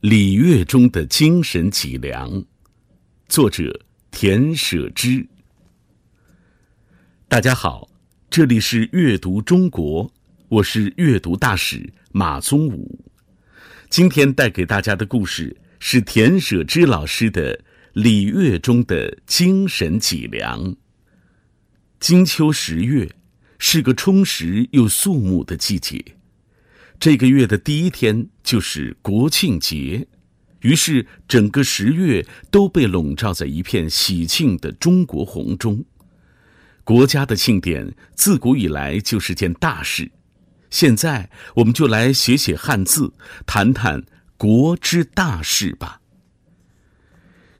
礼乐中的精神脊梁，作者田舍之。大家好，这里是阅读中国，我是阅读大使马宗武。今天带给大家的故事是田舍之老师的《礼乐中的精神脊梁》。金秋十月是个充实又肃穆的季节。这个月的第一天就是国庆节，于是整个十月都被笼罩在一片喜庆的中国红中。国家的庆典自古以来就是件大事，现在我们就来写写汉字，谈谈国之大事吧。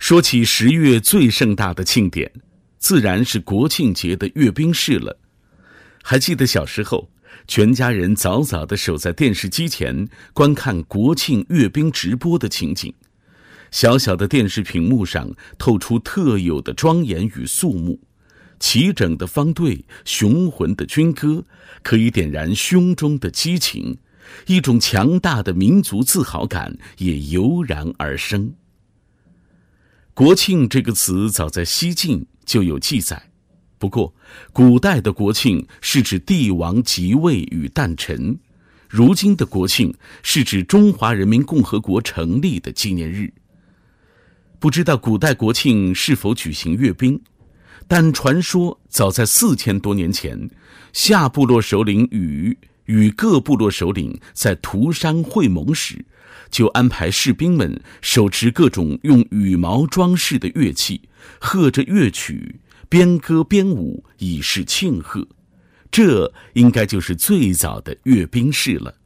说起十月最盛大的庆典，自然是国庆节的阅兵式了。还记得小时候？全家人早早的守在电视机前观看国庆阅兵直播的情景，小小的电视屏幕上透出特有的庄严与肃穆，齐整的方队、雄浑的军歌，可以点燃胸中的激情，一种强大的民族自豪感也油然而生。国庆这个词早在西晋就有记载。不过，古代的国庆是指帝王即位与诞辰，如今的国庆是指中华人民共和国成立的纪念日。不知道古代国庆是否举行阅兵，但传说早在四千多年前，夏部落首领禹与各部落首领在涂山会盟时，就安排士兵们手持各种用羽毛装饰的乐器，和着乐曲。边歌边舞以示庆贺，这应该就是最早的阅兵式了。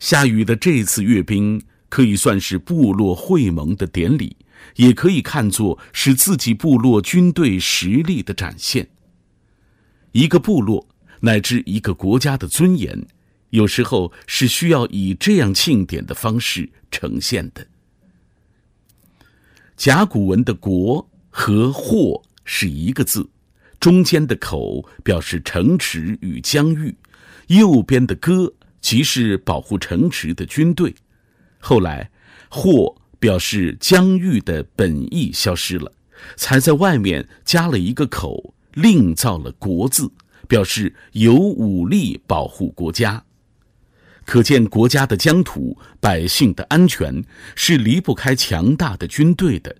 夏禹的这次阅兵可以算是部落会盟的典礼，也可以看作是自己部落军队实力的展现。一个部落乃至一个国家的尊严，有时候是需要以这样庆典的方式呈现的。甲骨文的“国”和“或”。是一个字，中间的口表示城池与疆域，右边的戈即是保护城池的军队。后来，或表示疆域的本意消失了，才在外面加了一个口，另造了国字，表示有武力保护国家。可见国家的疆土、百姓的安全是离不开强大的军队的，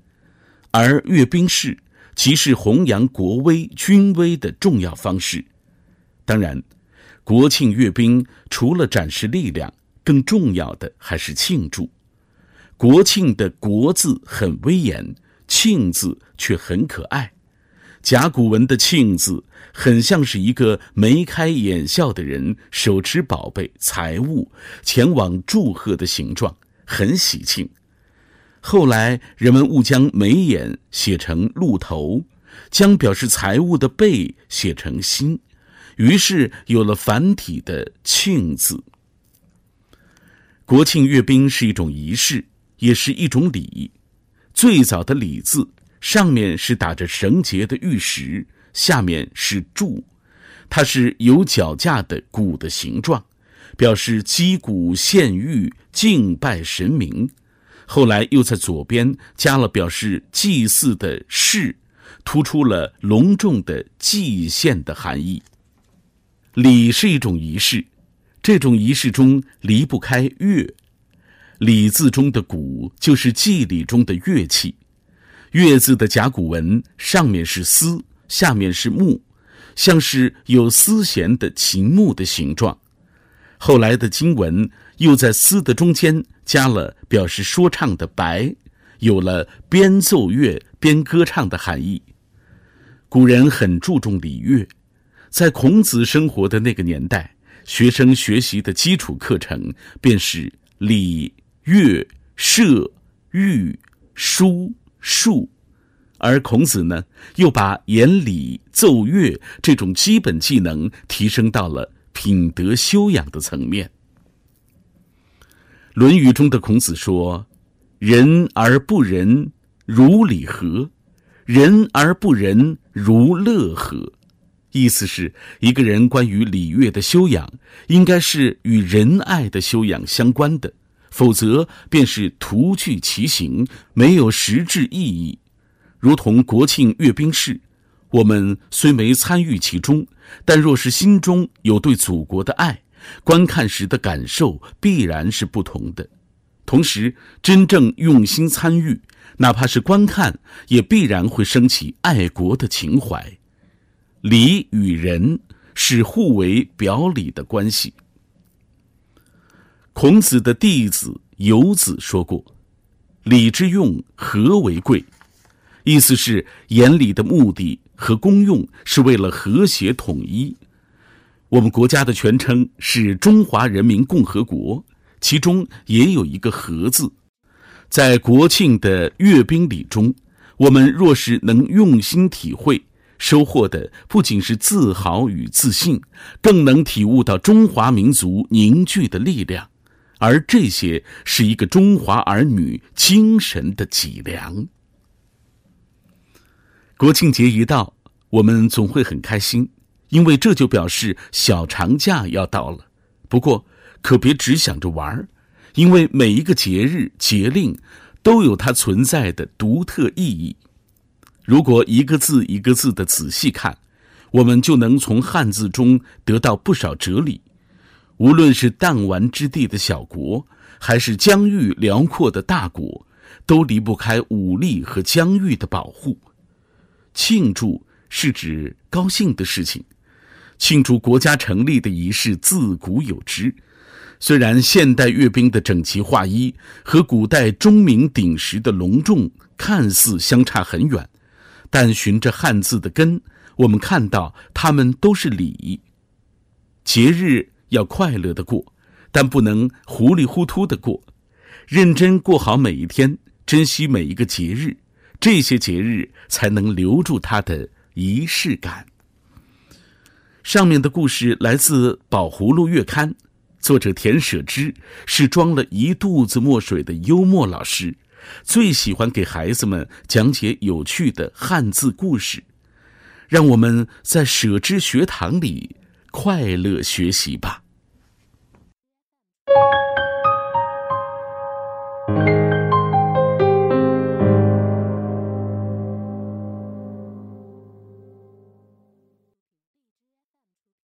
而阅兵式。即是弘扬国威、军威的重要方式。当然，国庆阅兵除了展示力量，更重要的还是庆祝。国庆的“国”字很威严，“庆”字却很可爱。甲骨文的“庆”字很像是一个眉开眼笑的人手持宝贝、财物前往祝贺的形状，很喜庆。后来，人们误将眉眼写成鹿头，将表示财物的贝写成心，于是有了繁体的“庆”字。国庆阅兵是一种仪式，也是一种礼。最早的“礼”字，上面是打着绳结的玉石，下面是柱，它是有脚架的鼓的形状，表示击鼓献玉、敬拜神明。后来又在左边加了表示祭祀的“祀”，突出了隆重的祭献的含义。礼是一种仪式，这种仪式中离不开乐。礼字中的“鼓”就是祭礼中的乐器。乐字的甲骨文上面是丝，下面是木，像是有丝弦的琴木的形状。后来的经文又在丝的中间加了表示说唱的“白”，有了边奏乐边歌唱的含义。古人很注重礼乐，在孔子生活的那个年代，学生学习的基础课程便是礼、乐、射、御、书、数，而孔子呢，又把言礼奏乐这种基本技能提升到了。品德修养的层面，《论语》中的孔子说：“仁而不仁，如礼和，仁而不仁，如乐和。意思是，一个人关于礼乐的修养，应该是与仁爱的修养相关的，否则便是徒具其形，没有实质意义。如同国庆阅兵式，我们虽没参与其中，但若是心中有对祖国的爱，观看时的感受必然是不同的。同时，真正用心参与，哪怕是观看，也必然会升起爱国的情怀。礼与仁是互为表里的关系。孔子的弟子游子说过：“礼之用，和为贵。”意思是言礼的目的和功用是为了和谐统一。我们国家的全称是中华人民共和国，其中也有一个“和”字。在国庆的阅兵礼中，我们若是能用心体会。收获的不仅是自豪与自信，更能体悟到中华民族凝聚的力量，而这些是一个中华儿女精神的脊梁。国庆节一到，我们总会很开心，因为这就表示小长假要到了。不过，可别只想着玩儿，因为每一个节日节令都有它存在的独特意义。如果一个字一个字的仔细看，我们就能从汉字中得到不少哲理。无论是弹丸之地的小国，还是疆域辽阔的大国，都离不开武力和疆域的保护。庆祝是指高兴的事情，庆祝国家成立的仪式自古有之。虽然现代阅兵的整齐划一和古代钟鸣鼎食的隆重看似相差很远。但循着汉字的根，我们看到它们都是礼。节日要快乐的过，但不能糊里糊涂的过，认真过好每一天，珍惜每一个节日，这些节日才能留住它的仪式感。上面的故事来自《宝葫芦月刊》，作者田舍之是装了一肚子墨水的幽默老师。最喜欢给孩子们讲解有趣的汉字故事，让我们在舍之学堂里快乐学习吧。